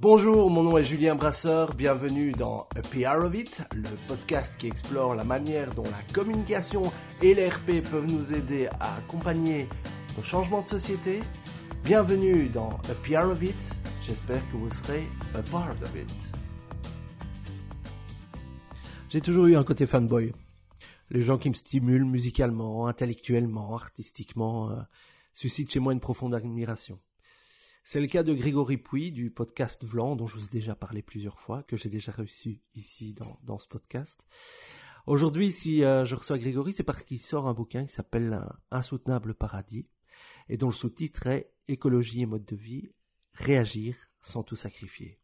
Bonjour, mon nom est Julien Brasseur, bienvenue dans A PR of It, le podcast qui explore la manière dont la communication et l'RP peuvent nous aider à accompagner nos changements de société. Bienvenue dans A PR of It, j'espère que vous serez a part of it. J'ai toujours eu un côté fanboy. Les gens qui me stimulent musicalement, intellectuellement, artistiquement, euh, suscitent chez moi une profonde admiration. C'est le cas de Grégory Pouy du podcast Vlan, dont je vous ai déjà parlé plusieurs fois, que j'ai déjà reçu ici dans, ce podcast. Aujourd'hui, si euh, je reçois Grégory, c'est parce qu'il sort un bouquin qui s'appelle Insoutenable paradis, et dont le sous-titre est Écologie et mode de vie, réagir sans tout sacrifier.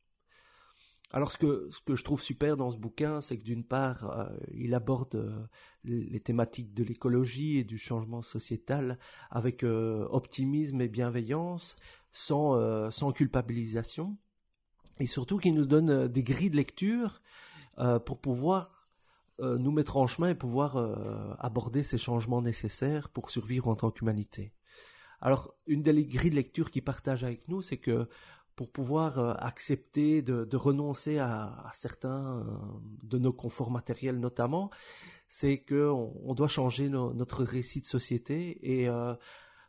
Alors ce que, ce que je trouve super dans ce bouquin, c'est que d'une part, euh, il aborde euh, les thématiques de l'écologie et du changement sociétal avec optimisme et bienveillance, sans, euh, sans culpabilisation, et surtout qui nous donne euh, des grilles de lecture euh, pour pouvoir nous mettre en chemin et pouvoir aborder ces changements nécessaires pour survivre en tant qu'humanité. Alors, une des grilles de lecture qu'il partage avec nous, c'est que pour pouvoir accepter de, renoncer à, à, certains de nos conforts matériels notamment, c'est que on, doit changer notre récit de société et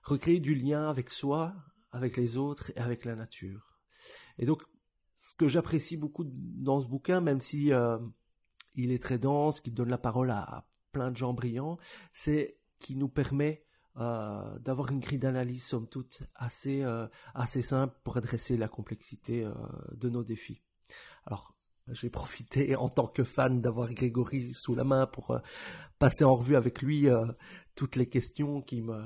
recréer du lien avec soi, avec les autres et avec la nature. Et donc, ce que j'apprécie beaucoup dans ce bouquin, même si euh, il est très dense, qu'il donne la parole à plein de gens brillants, c'est qu'il nous permet euh, d'avoir une grille d'analyse, somme toute, assez, euh, assez simple pour adresser la complexité de nos défis. J'ai profité en tant que fan d'avoir Grégory sous la main pour euh, passer en revue avec lui euh, toutes les questions qui me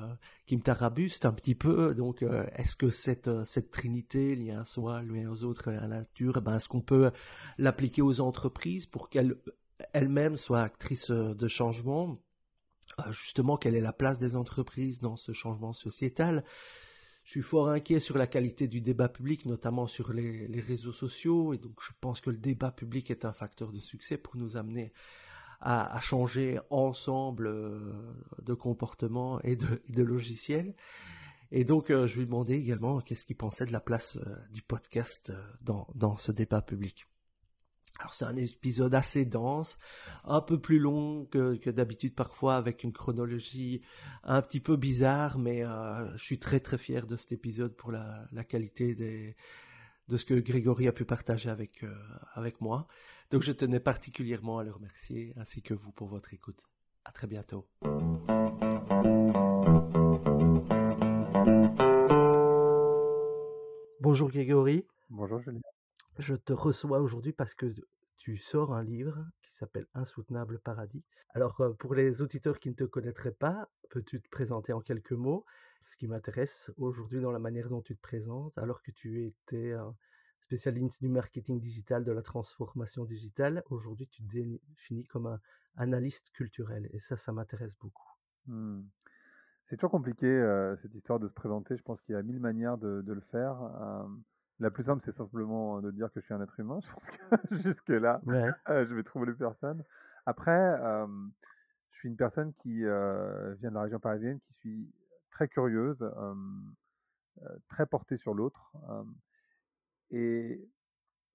qui me tarabustent un petit peu. Donc, euh, est-ce que cette cette trinité, lien à soi, lien aux autres, à la nature, eh ben, est-ce qu'on peut l'appliquer aux entreprises pour qu'elles elles-mêmes soient actrices de changement? Justement, quelle est la place des entreprises dans ce changement sociétal? Je suis fort inquiet sur la qualité du débat public, notamment sur les, réseaux sociaux, et donc je pense que le débat public est un facteur de succès pour nous amener à, changer ensemble euh, de comportement et de, logiciels. Et donc, euh, je lui demandais également qu'est-ce qu'il pensait de la place euh, du podcast dans ce débat public. Alors c'est un épisode assez dense, un peu plus long que, d'habitude parfois avec une chronologie un petit peu bizarre, mais euh, je suis très très fier de cet épisode pour la, qualité des, de ce que Grégory a pu partager avec, euh, avec moi. Donc je tenais particulièrement à le remercier ainsi que vous pour votre écoute. À très bientôt. Bonjour Grégory. Bonjour Julien. Je te reçois aujourd'hui parce que tu sors un livre qui s'appelle Insoutenable Paradis. Alors, euh, pour les auditeurs qui ne te connaîtraient pas, peux-tu te présenter en quelques mots Ce qui m'intéresse aujourd'hui dans la manière dont tu te présentes, alors que tu étais spécialiste du marketing digital, de la transformation digitale, aujourd'hui tu te définis comme un analyste culturel. Et ça, ça m'intéresse beaucoup. Mmh. C'est toujours compliqué euh, cette histoire de se présenter. Je pense qu'il y a mille manières de, le faire. La plus simple, c'est simplement de dire que je suis un être humain. Je pense que jusque-là, euh, je vais trouver personne. Après, je suis une personne qui euh, vient de la région parisienne, qui suis très curieuse, euh, très portée sur l'autre. et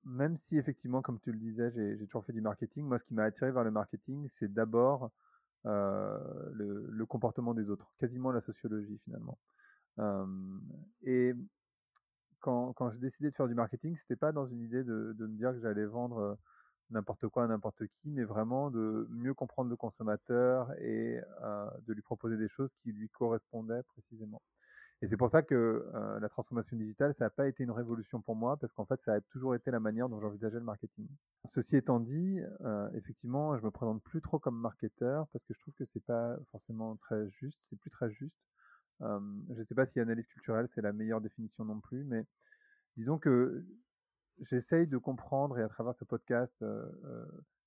même si effectivement, comme tu le disais, j'ai toujours fait du marketing, moi, ce qui m'a attiré vers le marketing, c'est d'abord le, le, comportement des autres, quasiment la sociologie finalement. et quand, j'ai décidé de faire du marketing, c'était pas dans une idée de, me dire que j'allais vendre n'importe quoi à n'importe qui, mais vraiment de mieux comprendre le consommateur et euh, de lui proposer des choses qui lui correspondaient précisément. Et c'est pour ça que euh, la transformation digitale, ça n'a pas été une révolution pour moi, parce qu'en fait, ça a toujours été la manière dont j'envisageais le marketing. Ceci étant dit, euh, effectivement, je me présente plus trop comme marketeur, parce que je trouve que c'est pas forcément très juste, c'est plus très juste je ne sais pas si analyse culturelle c'est la meilleure définition non plus, mais disons que j'essaye de comprendre et à travers ce podcast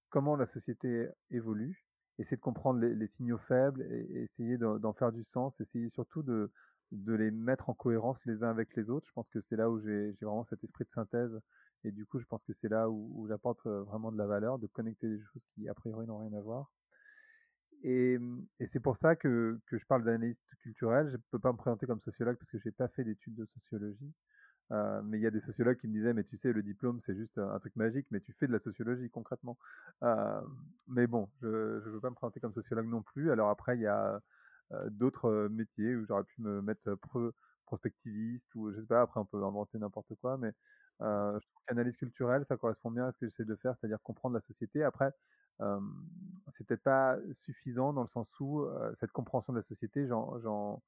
comment la société évolue, essayer de comprendre les, signaux faibles et, essayer d'en faire du sens, essayer surtout de, les mettre en cohérence les uns avec les autres. Je pense que c'est là où j'ai vraiment cet esprit de synthèse et du coup je pense que c'est là où j'apporte vraiment de la valeur, de connecter des choses qui a priori n'ont rien à voir. Et, c'est pour ça que, que je parle d'analyste culturel. Je ne peux pas me présenter comme sociologue parce que je n'ai pas fait d'études de sociologie. mais il y a des sociologues qui me disaient, mais tu sais, le diplôme, c'est juste un truc magique, mais tu fais de la sociologie concrètement. mais bon, je ne veux pas me présenter comme sociologue non plus. Alors après, il y a d'autres métiers où j'aurais pu me mettre prospectiviste ou je sais pas, après on peut inventer n'importe quoi, mais je trouve qu'analyse culturelle, ça correspond bien à ce que j'essaie de faire, c'est-à-dire comprendre la société. Après, c'est peut-être pas suffisant dans le sens où cette compréhension de la société, j'en,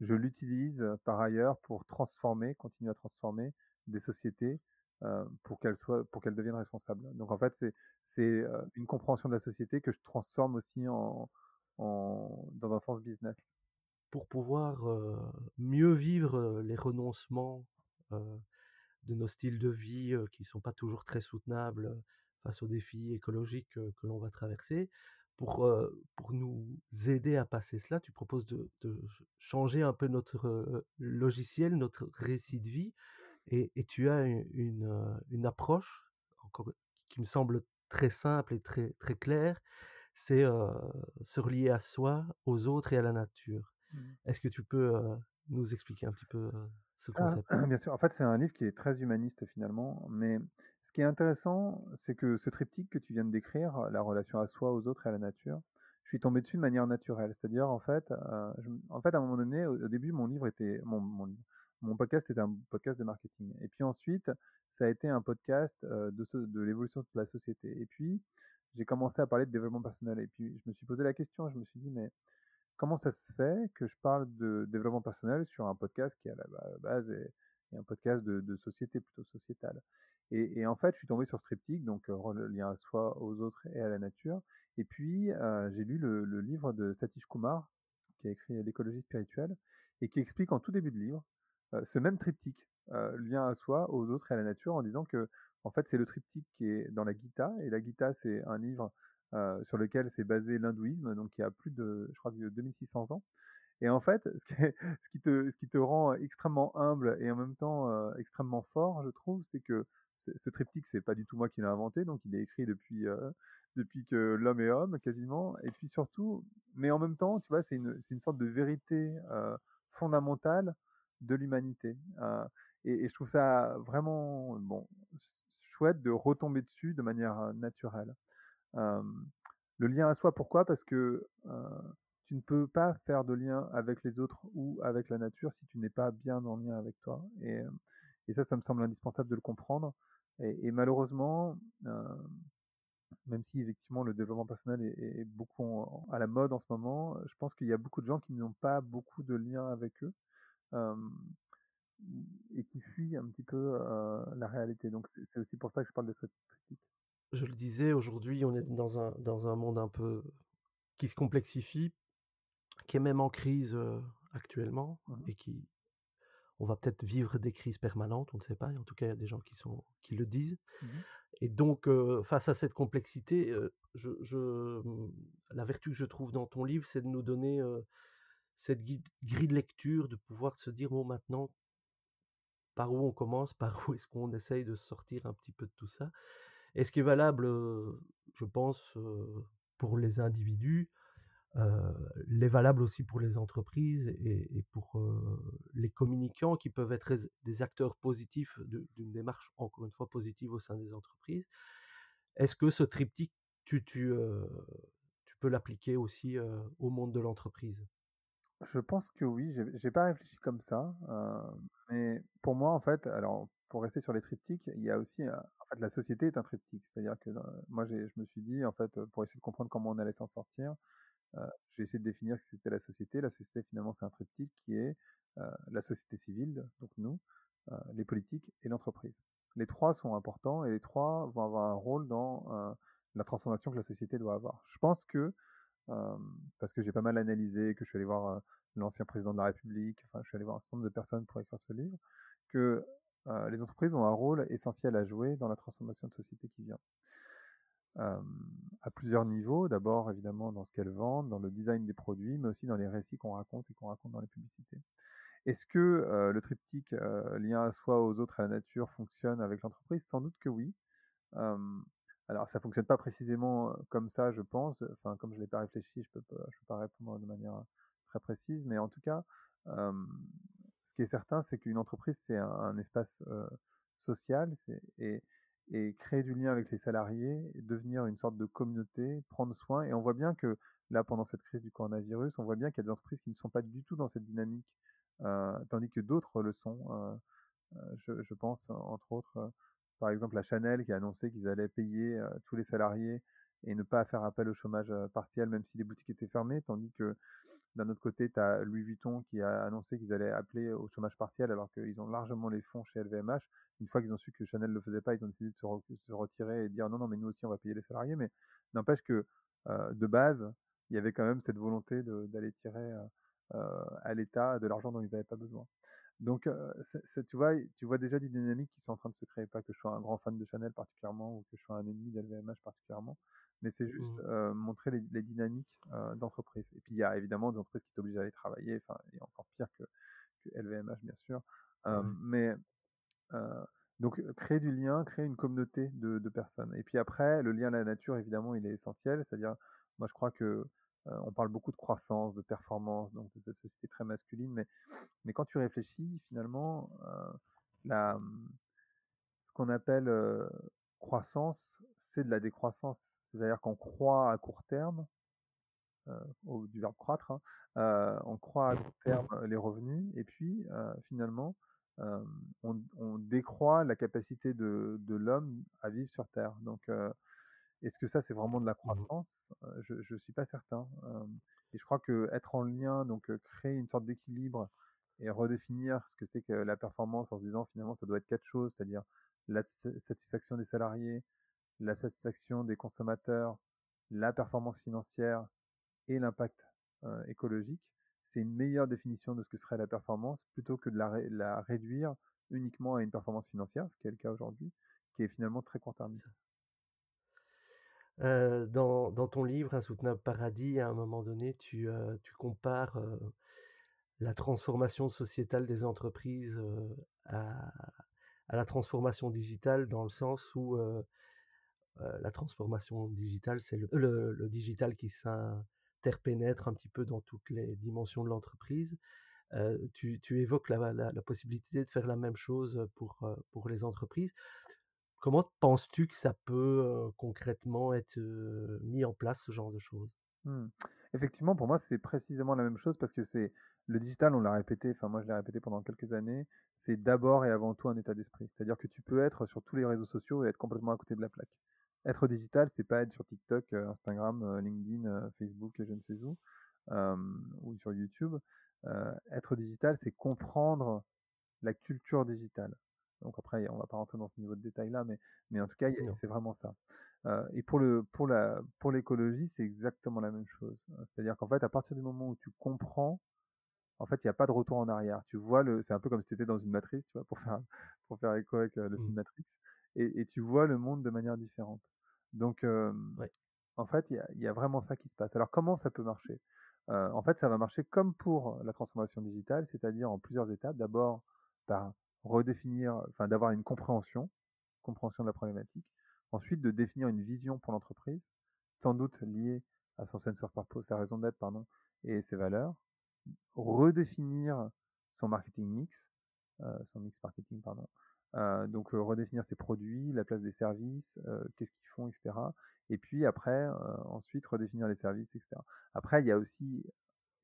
je l'utilise par ailleurs pour transformer, continuer à transformer des sociétés pour qu'elles soient, pour qu'elles deviennent responsables. Donc en fait, c'est c'est une compréhension de la société que je transforme aussi en, en dans un sens business. Pour pouvoir mieux vivre les renoncements de nos styles de vie qui ne sont pas toujours très soutenables face aux défis écologiques que l'on va traverser. Pour, pour nous aider à passer cela, tu proposes de, changer un peu notre logiciel, notre récit de vie, et, tu as une, une, approche qui me semble très simple et très, très claire, c'est se relier à soi, aux autres et à la nature. Mmh. Est-ce que tu peux nous expliquer un petit peu Bien sûr, en fait, c'est un livre qui est très humaniste finalement, mais ce qui est intéressant, c'est que ce triptyque que tu viens de décrire, la relation à soi, aux autres et à la nature, je suis tombé dessus de manière naturelle. C'est-à-dire, en fait, euh, en fait, à un moment donné, au, début, mon livre était, mon, mon, podcast était un podcast de marketing. Et puis ensuite, ça a été un podcast euh, de, de l'évolution de la société. Et puis, j'ai commencé à parler de développement personnel. Et puis, je me suis posé la question, je me suis dit, mais comment ça se fait que je parle de développement personnel sur un podcast qui à la base est, un podcast de, société plutôt sociétale? Et, en fait, je suis tombé sur ce triptyque, donc euh, lien à soi, aux autres et à la nature. Et puis, euh, j'ai lu le, livre de Satish Kumar, qui a écrit L'écologie spirituelle, et qui explique en tout début de livre euh, ce même triptyque, lien à soi, aux autres et à la nature, en disant que, en fait, c'est le triptyque qui est dans la Gita, et la Gita, c'est un livre sur lequel s'est basé l'hindouisme, donc il y a plus de, je crois, de 2600 ans. Et en fait, ce qui, te, ce qui te rend extrêmement humble et en même temps euh, extrêmement fort, je trouve, c'est que ce triptyque, c'est pas du tout moi qui l'ai inventé, donc il est écrit depuis, euh, depuis que l'homme est homme, quasiment. Et puis surtout, mais en même temps, tu vois, c'est une, une sorte de vérité fondamentale de l'humanité. Et, et, je trouve ça vraiment bon, chouette de retomber dessus de manière naturelle le lien à soi, pourquoi? Parce que tu ne peux pas faire de lien avec les autres ou avec la nature si tu n'es pas bien en lien avec toi. Et, ça, ça me semble indispensable de le comprendre. Et, malheureusement, même si effectivement le développement personnel est, beaucoup à la mode en ce moment, je pense qu'il y a beaucoup de gens qui n'ont pas beaucoup de lien avec eux et qui fuient un petit peu la réalité. Donc c'est aussi pour ça que je parle de cette critique je le disais, aujourd'hui, on est dans un, dans un monde un peu qui se complexifie, qui est même en crise actuellement, mmh et qui, on va peut-être vivre des crises permanentes, on ne sait pas. En tout cas, il y a des gens qui, sont, qui le disent. Mmh et donc, face à cette complexité, je, je, mmh, la vertu que je trouve dans ton livre, c'est de nous donner cette grille de lecture, de pouvoir se dire, bon, maintenant, par où on commence, par où est-ce qu'on essaye de sortir un petit peu de tout ça. Et ce qui est valable, je pense, pour les individus, l'est valable aussi pour les entreprises et, pour les communicants qui peuvent être des acteurs positifs d'une démarche, encore une fois, positive au sein des entreprises? Est-ce que ce triptyque, tu, tu, tu peux l'appliquer aussi au monde de l'entreprise? Je pense que oui, j'ai pas réfléchi comme ça. mais pour moi, en fait, alors pour rester sur les triptyques, il y a aussi en fait, la société est un triptyque. C'est-à-dire que moi, je me suis dit, en fait, pour essayer de comprendre comment on allait s'en sortir, j'ai essayé de définir ce que c'était la société. La société, finalement, c'est un triptyque qui est la société civile, donc nous, les politiques et l'entreprise. Les trois sont importants et les trois vont avoir un rôle dans la transformation que la société doit avoir. Je pense que, parce que j'ai pas mal analysé, que je suis allé voir l'ancien président de la République, enfin, je suis allé voir un certain nombre de personnes pour écrire ce livre, que euh, les entreprises ont un rôle essentiel à jouer dans la transformation de société qui vient. à plusieurs niveaux, d'abord évidemment dans ce qu'elles vendent, dans le design des produits, mais aussi dans les récits qu'on raconte et qu'on raconte dans les publicités. Est-ce que le triptyque lien à soi, aux autres, à la nature fonctionne avec l'entreprise? Sans doute que oui. alors ça fonctionne pas précisément comme ça, je pense. Enfin, comme je l'ai pas réfléchi, je peux pas, je peux pas répondre de manière très précise, mais en tout cas, ce qui est certain, c'est qu'une entreprise, c'est un, espace social et, créer du lien avec les salariés, devenir une sorte de communauté, prendre soin. Et on voit bien que là, pendant cette crise du coronavirus, on voit bien qu'il y a des entreprises qui ne sont pas du tout dans cette dynamique, tandis que d'autres le sont. Je, pense, entre autres, par exemple, la Chanel qui a annoncé qu'ils allaient payer tous les salariés et ne pas faire appel au chômage partiel, même si les boutiques étaient fermées, tandis que d'un autre côté, tu as Louis Vuitton qui a annoncé qu'ils allaient appeler au chômage partiel alors qu'ils ont largement les fonds chez LVMH. Une fois qu'ils ont su que Chanel ne le faisait pas, ils ont décidé de se, retirer et dire non, non, mais nous aussi, on va payer les salariés. Mais n'empêche que de base, il y avait quand même cette volonté d'aller tirer à l'État de l'argent dont ils n'avaient pas besoin. Donc, tu, vois, tu vois déjà des dynamiques qui sont en train de se créer. Pas que je sois un grand fan de Chanel particulièrement ou que je sois un ennemi d'LVMH particulièrement, mais c'est juste mmh. montrer les, dynamiques d'entreprise. Et puis, il y a évidemment des entreprises qui t'obligent à aller travailler, enfin, et encore pire que, LVMH, bien sûr. Mais donc, créer du lien, créer une communauté de, de, personnes. Et puis après, le lien à la nature, évidemment, il est essentiel. C'est-à-dire, moi, je crois que on parle beaucoup de croissance, de performance, donc de cette société très masculine, mais, mais quand tu réfléchis, finalement, la, ce qu'on appelle croissance, c'est de la décroissance. C'est-à-dire qu'on croit à court terme, au, du verbe croître, hein, on croit à court terme les revenus, et puis finalement, on, on, décroît la capacité de, de l'homme à vivre sur Terre. Donc, est-ce que ça, c'est vraiment de la mmh croissance? Je ne suis pas certain. et je crois que être en lien, donc créer une sorte d'équilibre et redéfinir ce que c'est que la performance en se disant finalement ça doit être quatre choses, c'est-à-dire la satisfaction des salariés, la satisfaction des consommateurs, la performance financière et l'impact écologique, c'est une meilleure définition de ce que serait la performance plutôt que de la, réduire uniquement à une performance financière, ce qui est le cas aujourd'hui, qui est finalement très court-termiste. dans, ton livre Insoutenable Paradis, à un moment donné, tu, tu compares la transformation sociétale des entreprises à, à, la transformation digitale dans le sens où la transformation digitale, c'est le, digital qui s'interpénètre un petit peu dans toutes les dimensions de l'entreprise. tu, tu, évoques la, possibilité de faire la même chose pour, pour les entreprises. Comment penses-tu que ça peut concrètement être mis en place, ce genre de choses? Mmh. Effectivement, pour moi, c'est précisément la même chose parce que c'est le digital, on l'a répété, enfin moi je l'ai répété pendant quelques années, c'est d'abord et avant tout un état d'esprit. C'est-à-dire que tu peux être sur tous les réseaux sociaux et être complètement à côté de la plaque. Être digital, c'est pas être sur TikTok, Instagram, LinkedIn, Facebook, je ne sais où, ou sur YouTube. être digital, c'est comprendre la culture digitale. Donc après, on va pas rentrer dans ce niveau de détail là, mais, mais en tout cas, c'est vraiment ça. et pour le pour la pour l'écologie, c'est exactement la même chose. C'est-à-dire qu'en fait, à partir du moment où tu comprends, en fait, il n'y a pas de retour en arrière. Tu vois le, c'est un peu comme si tu étais dans une matrice, tu vois, pour faire pour faire écho avec le film mmh. Matrix, et, et, tu vois le monde de manière différente. Donc, en fait, il y, y a, vraiment ça qui se passe. Alors, comment ça peut marcher? En fait, ça va marcher comme pour la transformation digitale, c'est-à-dire en plusieurs étapes. D'abord, par redéfinir, enfin d'avoir une compréhension, compréhension de la problématique. Ensuite, de définir une vision pour l'entreprise, sans doute liée à son sensor purpose, sa raison d'être, pardon, et ses valeurs. Redéfinir son marketing mix, euh, son mix marketing, pardon. Euh, donc redéfinir ses produits, la place des services, euh, qu'est-ce qu'ils font, etc. Et puis après, ensuite redéfinir les services, etc. Après, il y a aussi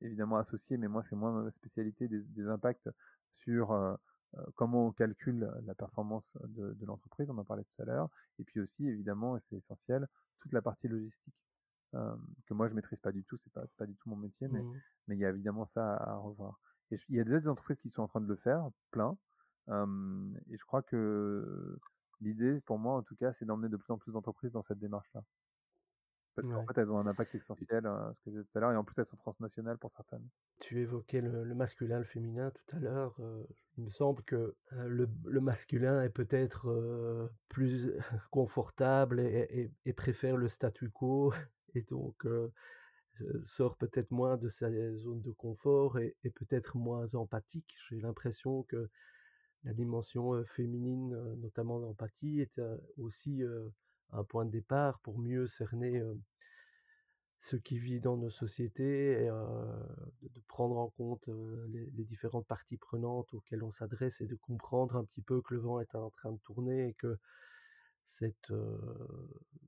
évidemment associé, mais moi c'est moins ma spécialité, des, impacts sur euh, comment on calcule la performance de, l'entreprise, on en parlait tout à l'heure, et puis aussi évidemment, et c'est essentiel, toute la partie logistique. Euh, que moi je maîtrise pas du tout, c'est pas pas du tout mon métier, mais mmh. mais il y a évidemment ça à, revoir. Et il y a déjà des entreprises qui sont en train de le faire, plein. et je crois que l'idée pour moi en tout cas, c'est d'emmener de plus en plus d'entreprises dans cette démarche-là. Parce qu'en fait, elles ont un impact essentiel, ce que je disais tout à l'heure, et en plus, elles sont transnationales pour certaines. Tu évoquais le, masculin, le féminin tout à l'heure. il me semble que le, masculin est peut-être plus confortable et, préfère le statu quo, et donc sort peut-être moins de sa zone de confort et, peut-être moins empathique. J'ai l'impression que la dimension féminine, notamment d'empathie, est aussi un point de départ pour mieux cerner ce qui vit dans nos sociétés, de, prendre en compte les, différentes parties prenantes auxquelles on s'adresse et de comprendre un petit peu que le vent est en train de tourner et que cette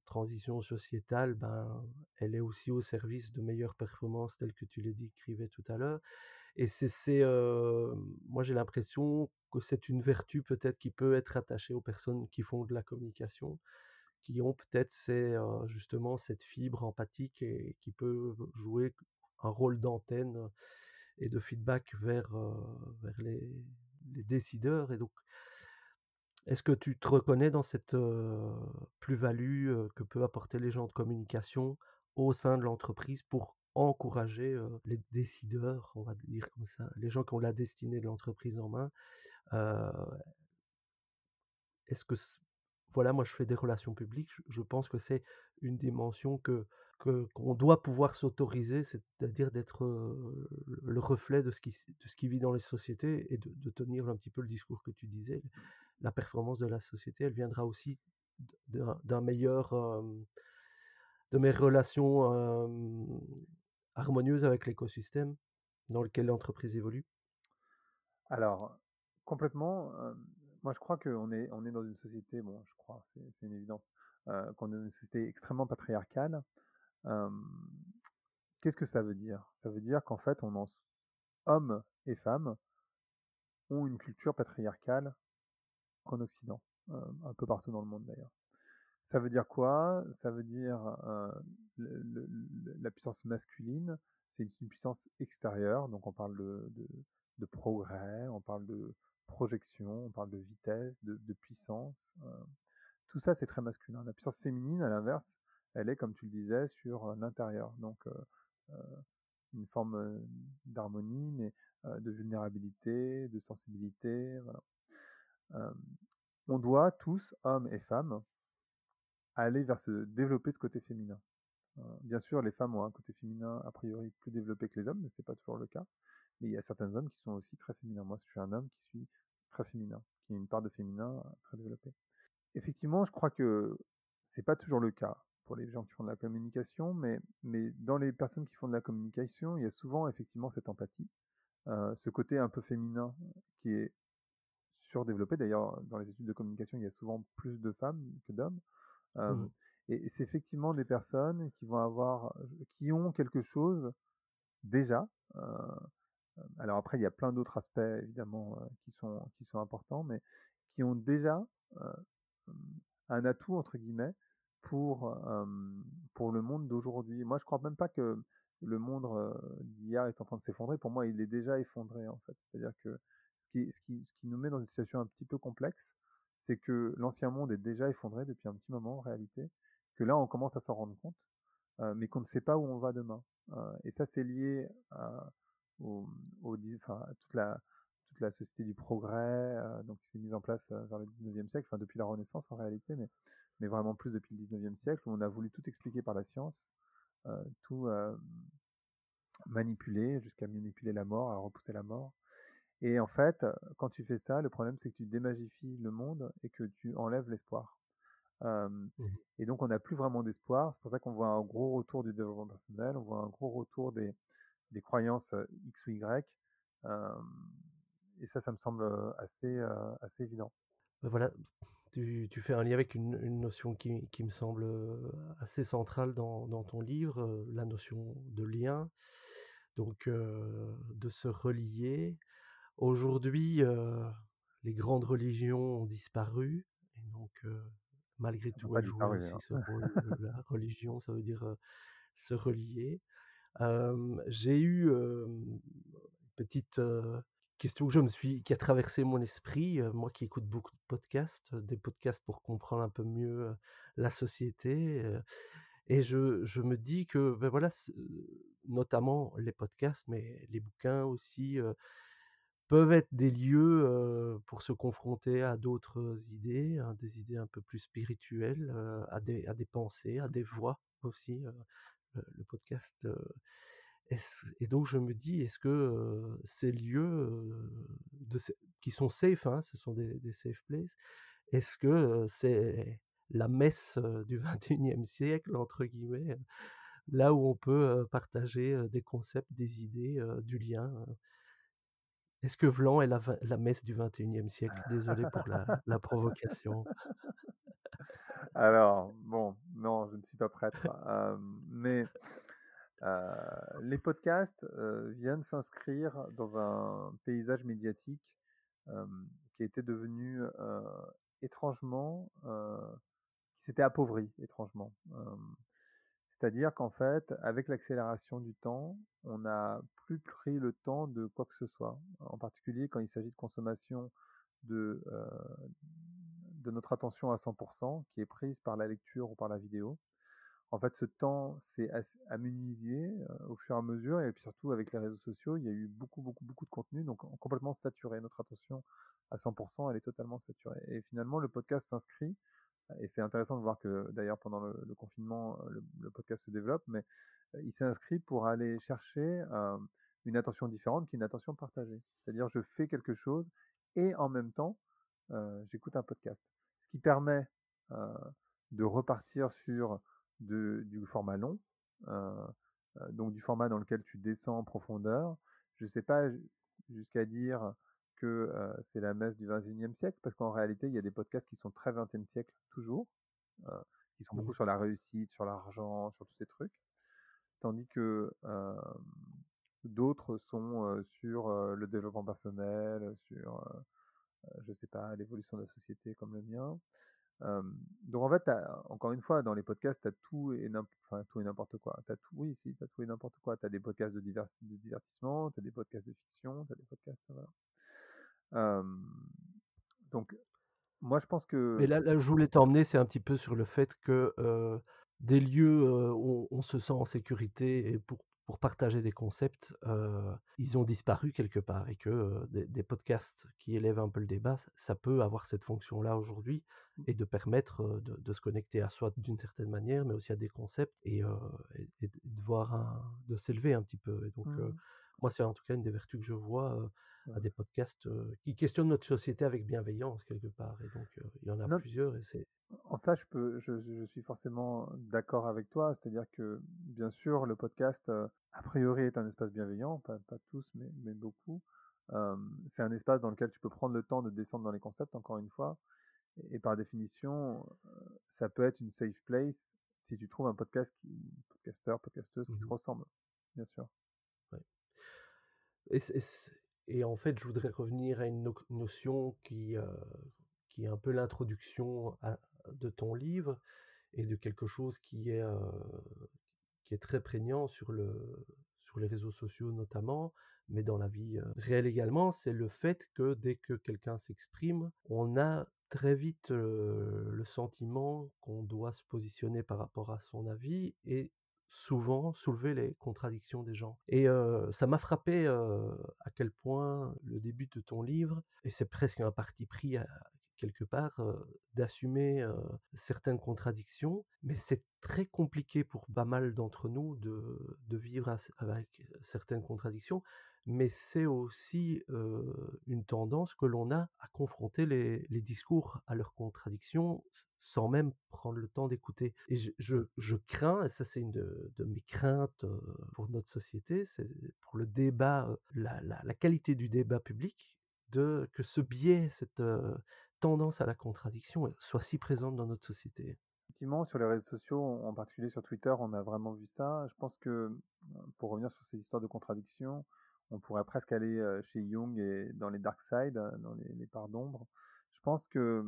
transition sociétale, ben, elle est aussi au service de meilleures performances telles que tu l'as décrivais tout à l'heure. Et c'est, moi j'ai l'impression que c'est une vertu peut-être qui peut être attachée aux personnes qui font de la communication, qui ont peut-être c'est justement cette fibre empathique et qui peut jouer un rôle d'antenne et de feedback vers, vers les, décideurs. Et donc est-ce que tu te reconnais dans cette plus-value que peut apporter les gens de communication au sein de l'entreprise pour encourager les décideurs, on va dire comme ça, les gens qui ont la destinée de l'entreprise en main Est-ce que voilà, moi je fais des relations publiques, je pense que c'est une dimension que qu'on doit pouvoir s'autoriser, c'est-à-dire d'être le reflet de ce, qui, de ce qui vit dans les sociétés et de, tenir un petit peu le discours que tu disais. La performance de la société, elle viendra aussi d'un meilleur, de mes relations harmonieuses avec l'écosystème dans lequel l'entreprise évolue. Alors, complètement. Moi, je crois qu'on est, on est dans une société, bon, je crois, c'est une évidence, qu'on est dans une société extrêmement patriarcale. Qu'est-ce que ça veut dire? Ça veut dire qu'en fait, on hommes et femmes ont une culture patriarcale en Occident, un peu partout dans le monde d'ailleurs. Ça veut dire quoi? Ça veut dire la puissance masculine, c'est une, puissance extérieure, donc on parle de, progrès, on parle de projection, on parle de vitesse, de, puissance. tout ça, c'est très masculin. La puissance féminine, à l'inverse, elle est, comme tu le disais, sur l'intérieur. Donc, une forme d'harmonie, mais de vulnérabilité, de sensibilité. On doit tous, hommes et femmes, aller vers ce développer ce côté féminin. bien sûr, les femmes ont un côté féminin a priori plus développé que les hommes, mais c'est pas toujours le cas. Mais il y a certains hommes qui sont aussi très féminins. Moi, je suis un homme qui suis très féminin, qui a une part de féminin très développée. Effectivement, je crois que c'est pas toujours le cas pour les gens qui font de la communication, mais, mais dans les personnes qui font de la communication, il y a souvent effectivement cette empathie, euh, ce côté un peu féminin qui est surdéveloppé. D'ailleurs, dans les études de communication, il y a souvent plus de femmes que d'hommes. Euh, mmh. Et c'est effectivement des personnes qui vont avoir, qui ont quelque chose déjà. Euh, alors après, il y a plein d'autres aspects évidemment qui sont qui sont importants, mais qui ont déjà un atout entre guillemets pour, le monde d'aujourd'hui. Moi, je crois même pas que le monde d'hier est en train de s'effondrer. Pour moi, il est déjà effondré, en fait. C'est-à-dire que ce qui nous met dans une situation un petit peu complexe, c'est que l'ancien monde est déjà effondré depuis un petit moment, en réalité, que là, on commence à s'en rendre compte, mais qu'on ne sait pas où on va demain. et ça, c'est lié à, au, au, enfin, à toute la, toute la société du progrès, euh, donc qui s'est mise en place euh, vers le 19e siècle, enfin depuis la Renaissance en réalité, mais, mais vraiment plus depuis le 19e siècle, où on a voulu tout expliquer par la science, euh, tout manipuler, jusqu'à manipuler la mort, à repousser la mort. Et en fait, quand tu fais ça, le problème c'est que tu démagifies le monde et que tu enlèves l'espoir. Mmh et donc on n'a plus vraiment d'espoir. C'est pour ça qu'on voit un gros retour du développement personnel, on voit un gros retour des, des croyances X ou Y et ça, ça me semble assez, assez évident. Bah, voilà, tu, tu, fais un lien avec une, une notion qui, qui, me semble assez centrale dans, dans ton livre, la notion de lien, donc de se relier. Aujourd'hui, les grandes religions ont disparu, et donc malgré tout, elles jouent aussi hein. ce rôle de la religion, ça veut dire se relier. J'ai eu une petite question que je me suis, qui a traversé mon esprit, moi qui écoute beaucoup de podcasts, des podcasts pour comprendre un peu mieux la société, et je, je, me dis que, ben voilà, notamment les podcasts, mais les bouquins aussi, peuvent être des lieux pour se confronter à d'autres idées, hein, des idées un peu plus spirituelles, à, des, à des pensées, à des voix aussi. Le podcast et donc je me dis, est-ce que ces lieux qui sont safe, hein, ce sont des, safe places, est-ce que c'est la messe du 21e siècle, entre guillemets, là où on peut partager des concepts, des idées, du lien. Est-ce que Vlan est la, messe du 21e siècle? Désolé pour la, provocation. Alors, bon, non, je ne suis pas prêtre. mais les podcasts viennent s'inscrire dans un paysage médiatique qui était devenu étrangement, qui s'était appauvri étrangement. C'est-à-dire qu'en fait, avec l'accélération du temps, on n'a plus pris le temps de quoi que ce soit. En particulier quand il s'agit de consommation de, de notre attention à 100%, qui est prise par la lecture ou par la vidéo. En fait, ce temps s'est amenuisé au fur et à mesure, et puis surtout avec les réseaux sociaux, il y a eu beaucoup, beaucoup, beaucoup de contenu, donc complètement saturé. Notre attention à 100%, elle est totalement saturée. Et finalement, le podcast s'inscrit et c'est intéressant de voir que d'ailleurs pendant le, confinement, le, podcast se développe, mais il s'est inscrit pour aller chercher une attention différente qui est une attention partagée. C'est-à-dire je fais quelque chose et en même temps, j'écoute un podcast. Ce qui permet de repartir sur du format long, donc du format dans lequel tu descends en profondeur. Je ne sais pas jusqu'à dire que c'est la messe du 21e siècle, parce qu'en réalité, il y a des podcasts qui sont très 20e siècle toujours, qui sont beaucoup mmh. sur la réussite, sur l'argent, sur tous ces trucs, tandis que d'autres sont sur le développement personnel, sur, je sais pas, l'évolution de la société comme le mien. donc en fait, encore une fois, dans les podcasts, tu as tout et n'importe quoi. As tout, oui, si, tu as tout et n'importe quoi. Tu as des podcasts de, de divertissement, tu as des podcasts de fiction, tu as des podcasts. Voilà donc, moi, je pense que. Mais là, là je voulais t'emmener, c'est un petit peu sur le fait que des lieux où on se sent en sécurité et pour, pour partager des concepts, ils ont disparu quelque part et que des, podcasts qui élèvent un peu le débat, ça peut avoir cette fonction-là aujourd'hui mmh. et de permettre de, se connecter à soi d'une certaine manière, mais aussi à des concepts et, de voir, un, de s'élever un petit peu. Et donc, mmh. Moi, c'est en tout cas une des vertus que je vois à des podcasts qui questionnent notre société avec bienveillance quelque part. Et donc, il y en a plusieurs. Et c'est... En ça, je, peux, je, suis forcément d'accord avec toi. C'est-à-dire que, bien sûr, le podcast, a priori, est un espace bienveillant. Pas, pas tous, mais, mais beaucoup. c'est un espace dans lequel tu peux prendre le temps de descendre dans les concepts, encore une fois. Et, par définition, ça peut être une safe place si tu trouves un podcast qui, podcasteur, podcasteuse qui te mmh ressemble, bien sûr. Et, en fait, je voudrais revenir à une notion qui, qui est un peu l'introduction de ton livre et de quelque chose qui est, qui est très prégnant sur, le, sur les réseaux sociaux notamment, mais dans la vie réelle également, c'est le fait que dès que quelqu'un s'exprime, on a très vite le sentiment qu'on doit se positionner par rapport à son avis et souvent soulever les contradictions des gens. Et ça m'a frappé à quel point le début de ton livre, et c'est presque un parti pris quelque part, d'assumer certaines contradictions, mais c'est très compliqué pour pas mal d'entre nous de, de vivre avec certaines contradictions, mais c'est aussi une tendance que l'on a à confronter les, discours à leurs contradictions sans même prendre le temps d'écouter. Et je, crains, et ça c'est une de, mes craintes pour notre société, c'est pour le débat, la, qualité du débat public, que ce biais, cette tendance à la contradiction soit si présente dans notre société. Effectivement, sur les réseaux sociaux, en particulier sur Twitter, on a vraiment vu ça. Je pense que, pour revenir sur ces histoires de contradiction, on pourrait presque aller chez Jung et dans les dark side, dans les, parts d'ombre. Je pense que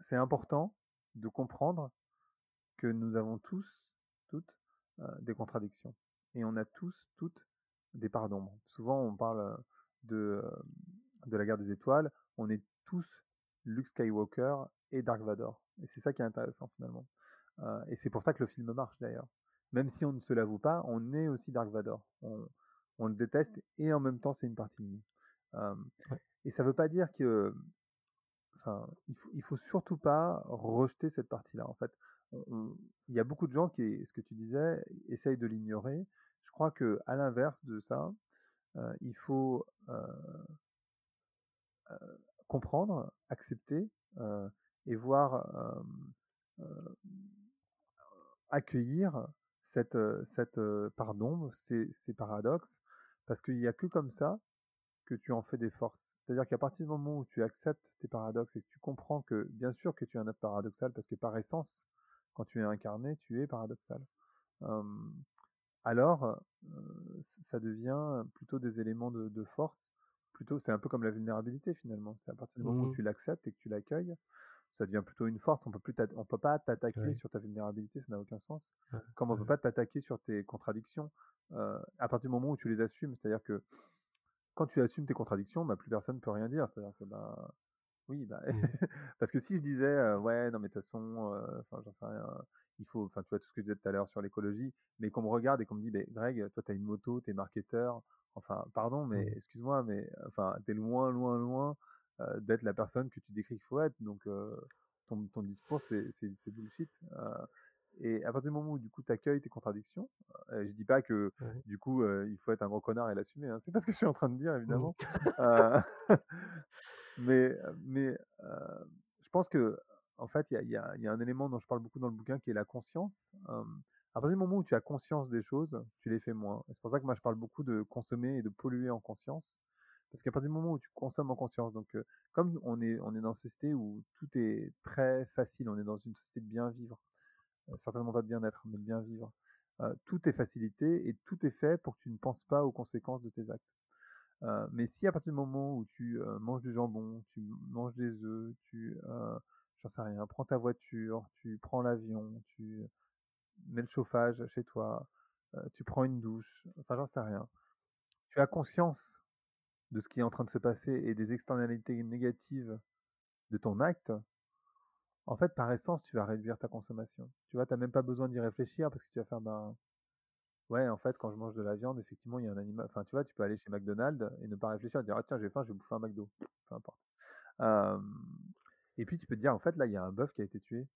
c'est important de comprendre que nous avons tous, toutes, des contradictions. Et on a tous, toutes, des parts d'ombre. Souvent, on parle de, de la guerre des étoiles. On est tous Luke Skywalker et Dark Vador. Et c'est ça qui est intéressant finalement. et c'est pour ça que le film marche d'ailleurs. Même si on ne se l'avoue pas, on est aussi Dark Vador. On, on le déteste et en même temps c'est une partie de nous. Et ça veut pas dire que enfin, il faut, il faut surtout pas rejeter cette partie-là. En fait, il y a beaucoup de gens qui, ce que tu disais, essayent de l'ignorer. Je crois que à l'inverse de ça, euh, il faut euh, comprendre, accepter et voir accueillir cette, cette part d'ombre, ces, ces paradoxes, parce qu'il n'y a que comme ça que tu en fais des forces. C'est-à-dire qu'à partir du moment où tu acceptes tes paradoxes et que tu comprends que, bien sûr que tu es un être paradoxal, parce que par essence, quand tu es incarné, tu es paradoxal. alors, ça devient plutôt des éléments de, force. Plutôt, c'est un peu comme la vulnérabilité finalement. C'est à partir du moment où mmh. tu l'acceptes et que tu l'accueilles, ça devient plutôt une force. On peut plus, on peut pas t'attaquer sur ta vulnérabilité, ça n'a aucun sens. Comme on peut pas t'attaquer sur tes contradictions. À partir du moment où tu les assumes, c'est-à-dire que quand tu assumes tes contradictions, bah, plus personne peut rien dire. C'est-à-dire que, bah, oui, bah, mmh. parce que si je disais, ouais, non, mais de toute façon, enfin, j'en sais rien, il faut, enfin, tu vois, tout ce que je disais tout à l'heure sur l'écologie, mais qu'on me regarde et qu'on me dit, ben, Greg, toi, tu as une moto, tu es marketeur, enfin, pardon, mais mmh. excuse-moi, mais, enfin, tu es loin, loin, loin d'être la personne que tu décris qu'il faut être. Donc, ton, ton discours, c'est bullshit. Et à partir du moment où du coup tu accueilles tes contradictions, je dis pas que du coup il faut être un gros connard et l'assumer, hein, c'est pas ce que je suis en train de dire évidemment. mais mais je pense que en fait il y a, y, a, y a, un élément dont je parle beaucoup dans le bouquin qui est la conscience. à partir du moment où tu as conscience des choses, tu les fais moins. C'est pour ça que moi je parle beaucoup de consommer et de polluer en conscience. Parce qu'à partir du moment où tu consommes en conscience, donc comme on est, on est dans une société où tout est très facile, on est dans une société de bien vivre, certainement pas de bien-être, mais de bien vivre. Euh, tout est facilité et tout est fait pour que tu ne penses pas aux conséquences de tes actes. Euh, mais si à partir du moment où tu manges du jambon, tu manges des œufs, tu, j'en sais rien, prends ta voiture, tu prends l'avion, tu mets le chauffage chez toi, tu prends une douche, enfin j'en sais rien. Tu as conscience de ce qui est en train de se passer et des externalités négatives de ton acte, en fait, par essence, tu vas réduire ta consommation. Tu vois, tu n'as même pas besoin d'y réfléchir parce que tu vas faire, ben, ouais, en fait, quand je mange de la viande, effectivement, il y a un animal. Enfin, tu vois, tu peux aller chez McDonald's et ne pas réfléchir, dire, ah, tiens, j'ai faim, je vais bouffer un McDo. Peu importe. et puis, tu peux te dire, en fait, là, il y a un bœuf qui a été tué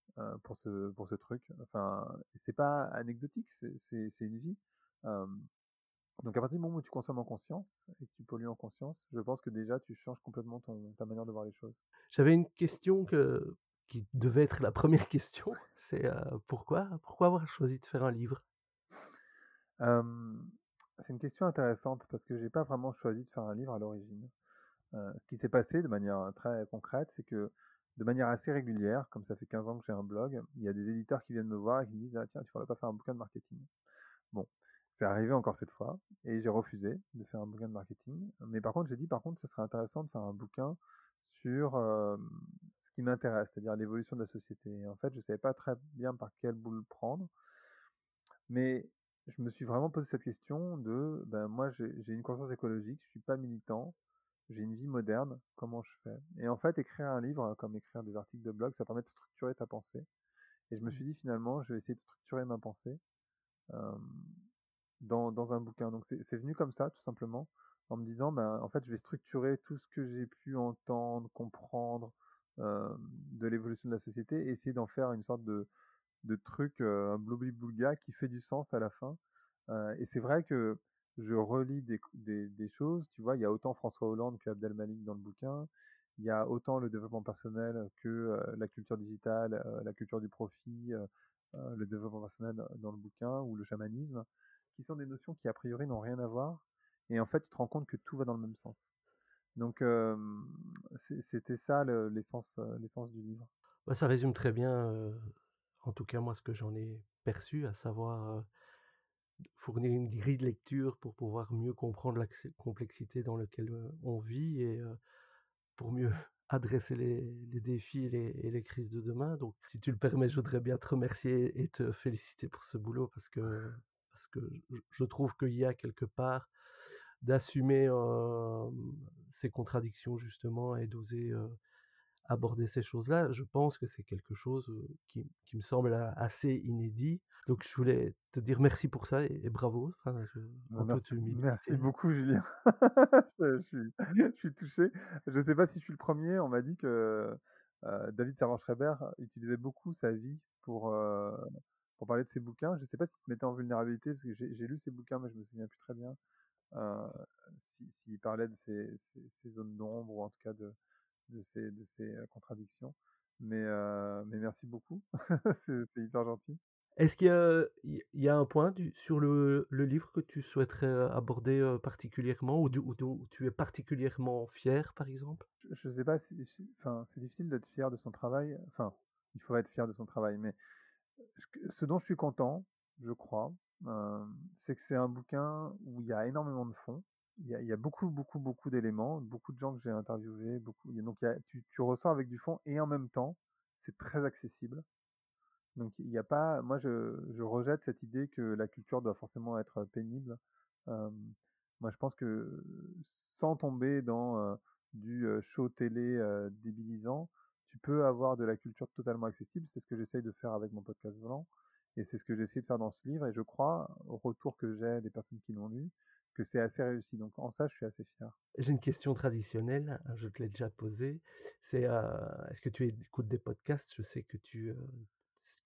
pour, ce, pour ce truc. Enfin, c'est pas anecdotique, c'est une vie. donc, à partir du moment où tu consommes en conscience et que tu pollues en conscience, je pense que déjà, tu changes complètement ta manière de voir les choses. J'avais une question que qui devait être la première question, c'est pourquoi, pourquoi avoir choisi de faire un livre? C'est une question intéressante parce que j'ai pas vraiment choisi de faire un livre à l'origine. ce qui s'est passé de manière très concrète, c'est que de manière assez régulière, comme ça fait 15 ans que j'ai un blog, il y a des éditeurs qui viennent me voir et qui me disent ah tiens, tu faudrait pas faire un bouquin de marketing? Bon, c'est arrivé encore cette fois et j'ai refusé de faire un bouquin de marketing. Mais par contre, j'ai dit par contre, ça serait intéressant de faire un bouquin sur ce qui m'intéresse, c'est-à-dire l'évolution de la société. Et en fait, je ne savais pas très bien par quel bout le prendre, mais je me suis vraiment posé cette question de, ben moi j'ai une conscience écologique, je suis pas militant, j'ai une vie moderne, comment je fais? Et en fait, écrire un livre, comme écrire des articles de blog, ça permet de structurer ta pensée. Et je me suis mmh. dit finalement, je vais essayer de structurer ma pensée dans, dans un bouquin. Donc c'est venu comme ça, tout simplement en me disant, ben, en fait, je vais structurer tout ce que j'ai pu entendre, comprendre euh, de l'évolution de la société et essayer d'en faire une sorte de, de truc, euh, un blobli-boulga qui fait du sens à la fin. Euh, et c'est vrai que je relis des, des, choses, tu vois, il y a autant François Hollande que Abdelmalik dans le bouquin, il y a autant le développement personnel que la culture digitale, la culture du profit, le développement personnel dans le bouquin, ou le chamanisme, qui sont des notions qui a priori n'ont rien à voir, et en fait, tu te rends compte que tout va dans le même sens. Donc, c'était ça l'essence, l'essence du livre. Bah, ça résume très bien, en tout cas moi, ce que j'en ai perçu, à savoir fournir une grille de lecture pour pouvoir mieux comprendre la complexité dans laquelle on vit et pour mieux adresser les, défis et les, crises de demain. Donc, si tu le permets, je voudrais bien te remercier et te féliciter pour ce boulot parce que, parce que je trouve qu'il y a quelque part d'assumer ces contradictions justement et d'oser aborder ces choses-là, je pense que c'est quelque chose qui, me semble assez inédit. Donc je voulais te dire merci pour ça et, bravo. Enfin, bah, merci, beaucoup Julien. je, suis, touché. Je ne sais pas si je suis le premier. On m'a dit que David Servan-Schreiber utilisait beaucoup sa vie pour, pour parler de ses bouquins. Je ne sais pas s'il se mettait en vulnérabilité parce que j'ai lu ses bouquins mais je me souviens plus très bien. Euh, s'il parlait de ces, ces, zones d'ombre ou en tout cas de, de, ces, de ces euh, contradictions. Mais, euh, mais merci beaucoup, c'est hyper gentil. Est-ce qu'il y, a, un point sur le, livre que tu souhaiterais aborder particulièrement ou, où, tu es particulièrement fier, par exemple? Je ne sais pas si, enfin, c'est difficile d'être fier de son travail. Enfin, il faut être fier de son travail, mais ce dont je suis content, je crois, c'est que c'est un bouquin où il y a énormément de fonds. Il y a, beaucoup, beaucoup, beaucoup d'éléments, beaucoup de gens que j'ai interviewés. Donc tu, tu ressors avec du fond et en même temps, c'est très accessible. Donc il n'y a pas, moi je, je, rejette cette idée que la culture doit forcément être pénible. moi je pense que sans tomber dans du show télé débilisant, tu peux avoir de la culture totalement accessible. C'est ce que j'essaye de faire avec mon podcast volant. Et c'est ce que j'essaie de faire dans ce livre. Et je crois, au retour que j'ai des personnes qui l'ont lu, que c'est assez réussi. Donc en ça, je suis assez fier. J'ai une question traditionnelle, je te l'ai déjà posée. C'est est-ce que tu écoutes des podcasts? Je sais que tu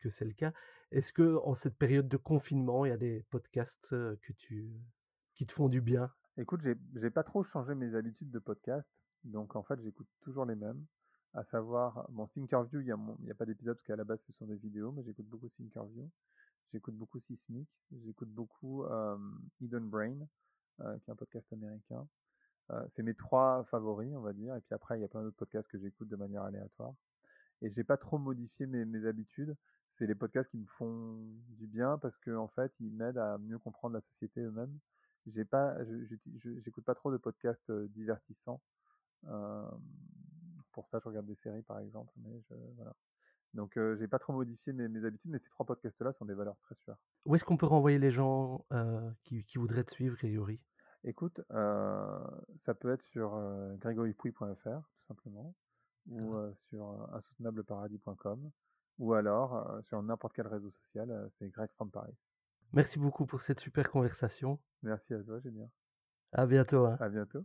que c'est le cas. Est-ce que en cette période de confinement, il y a des podcasts que tu qui te font du bien? Écoute, j'ai pas trop changé mes habitudes de podcast, donc en fait, j'écoute toujours les mêmes, à savoir mon Thinkerview, il y a, a pas d'épisode parce qu'à la base ce sont des vidéos, mais j'écoute beaucoup Thinkerview, j'écoute beaucoup Sismic, j'écoute beaucoup Hidden Brain, qui est un podcast américain. c'est mes trois favoris, on va dire, et puis après il y a plein d'autres podcasts que j'écoute de manière aléatoire. Et j'ai pas trop modifié mes, mes habitudes c'est les podcasts qui me font du bien parce que en fait, ils m'aident à mieux comprendre la société eux-mêmes. J'ai pas, j'écoute pas trop de podcasts divertissants. Pour ça, je regarde des séries par exemple, mais je, voilà. Donc, j'ai pas trop modifié mes, mes, habitudes, mais ces trois podcasts-là sont des valeurs très sûres. Où est-ce qu'on peut renvoyer les gens qui, qui, voudraient te suivre, Grégory? Écoute, ça peut être sur euh, tout simplement, ou sur insoutenableparadis.com ou alors sur n'importe quel réseau social, c'est Greg from Paris. Merci beaucoup pour cette super conversation. Merci à toi, Julien. À bientôt. Hein. À bientôt.